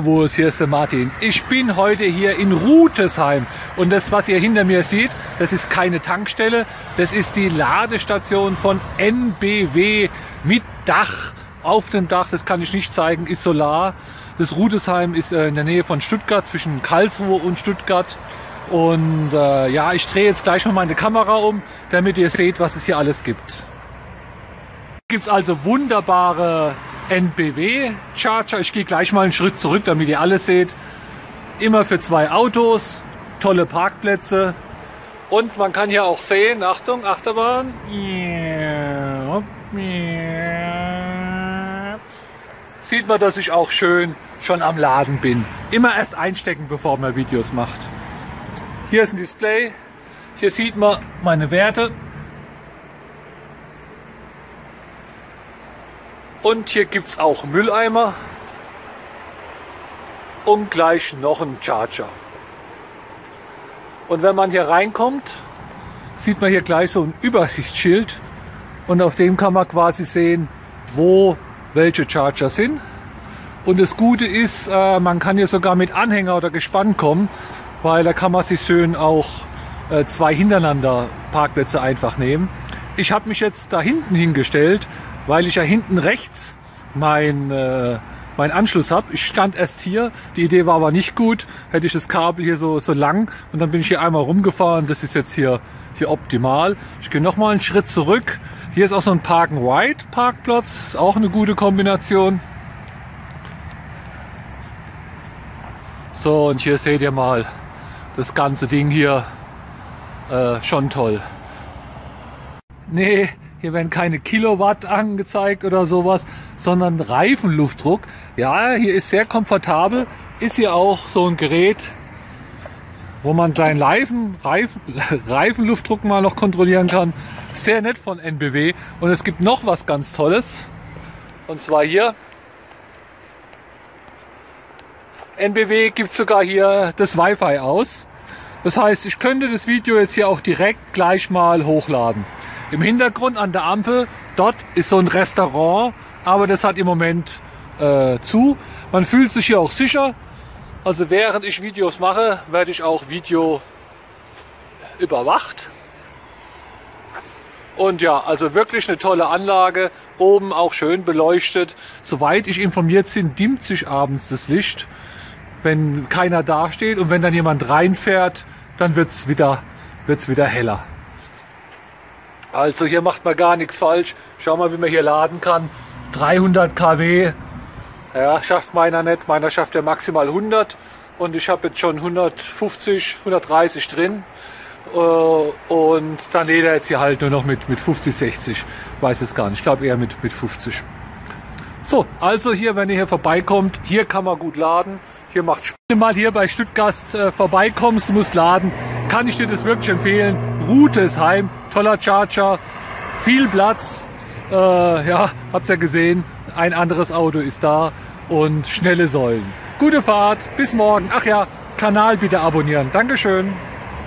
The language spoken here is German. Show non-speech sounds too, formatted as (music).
Servus, hier ist der Martin. Ich bin heute hier in Rutesheim und das, was ihr hinter mir seht, das ist keine Tankstelle, das ist die Ladestation von NBW mit Dach. Auf dem Dach, das kann ich nicht zeigen, ist Solar. Das Rutesheim ist äh, in der Nähe von Stuttgart, zwischen Karlsruhe und Stuttgart. Und äh, ja, ich drehe jetzt gleich mal meine Kamera um, damit ihr seht, was es hier alles gibt. Gibt es also wunderbare NBW Charger. Ich gehe gleich mal einen Schritt zurück, damit ihr alles seht. Immer für zwei Autos, tolle Parkplätze. Und man kann hier auch sehen, Achtung, Achterbahn. Sieht man, dass ich auch schön schon am Laden bin. Immer erst einstecken, bevor man Videos macht. Hier ist ein Display. Hier sieht man meine Werte. Und hier gibt es auch Mülleimer und gleich noch einen Charger. Und wenn man hier reinkommt, sieht man hier gleich so ein Übersichtsschild und auf dem kann man quasi sehen, wo welche Charger sind. Und das Gute ist, äh, man kann hier sogar mit Anhänger oder Gespann kommen, weil da kann man sich schön auch äh, zwei hintereinander Parkplätze einfach nehmen. Ich habe mich jetzt da hinten hingestellt, weil ich ja hinten rechts mein, äh, mein Anschluss habe. Ich stand erst hier, die Idee war aber nicht gut, hätte ich das Kabel hier so, so lang und dann bin ich hier einmal rumgefahren, das ist jetzt hier, hier optimal. Ich gehe nochmal einen Schritt zurück. Hier ist auch so ein Park-and-Ride Parkplatz, ist auch eine gute Kombination. So, und hier seht ihr mal das ganze Ding hier, äh, schon toll. Nee, hier werden keine Kilowatt angezeigt oder sowas, sondern Reifenluftdruck. Ja, hier ist sehr komfortabel. Ist hier auch so ein Gerät, wo man seinen Reifen, Reifen, (laughs) Reifenluftdruck mal noch kontrollieren kann. Sehr nett von NBW. Und es gibt noch was ganz Tolles. Und zwar hier. NBW gibt sogar hier das Wi-Fi aus. Das heißt, ich könnte das Video jetzt hier auch direkt gleich mal hochladen. Im Hintergrund an der Ampel, dort ist so ein Restaurant, aber das hat im Moment äh, zu. Man fühlt sich hier auch sicher. Also während ich Videos mache, werde ich auch Video überwacht. Und ja, also wirklich eine tolle Anlage. Oben auch schön beleuchtet. Soweit ich informiert bin, dimmt sich abends das Licht, wenn keiner dasteht. Und wenn dann jemand reinfährt, dann wird es wieder, wird's wieder heller. Also hier macht man gar nichts falsch. Schau mal, wie man hier laden kann. 300 kW. Ja, schafft meiner nicht. Meiner schafft ja maximal 100. Und ich habe jetzt schon 150, 130 drin. Äh, und dann lädt er jetzt hier halt nur noch mit, mit 50, 60. Weiß es gar nicht. Ich glaube eher mit, mit 50. So, also hier, wenn ihr hier vorbeikommt, hier kann man gut laden. Hier macht Spaß. Wenn du mal hier bei Stuttgart äh, vorbeikommst, musst laden, kann ich dir das wirklich empfehlen. Rutesheim, toller Charger, viel Platz. Äh, ja, habt ihr gesehen, ein anderes Auto ist da und schnelle Säulen. Gute Fahrt, bis morgen. Ach ja, Kanal bitte abonnieren. Dankeschön.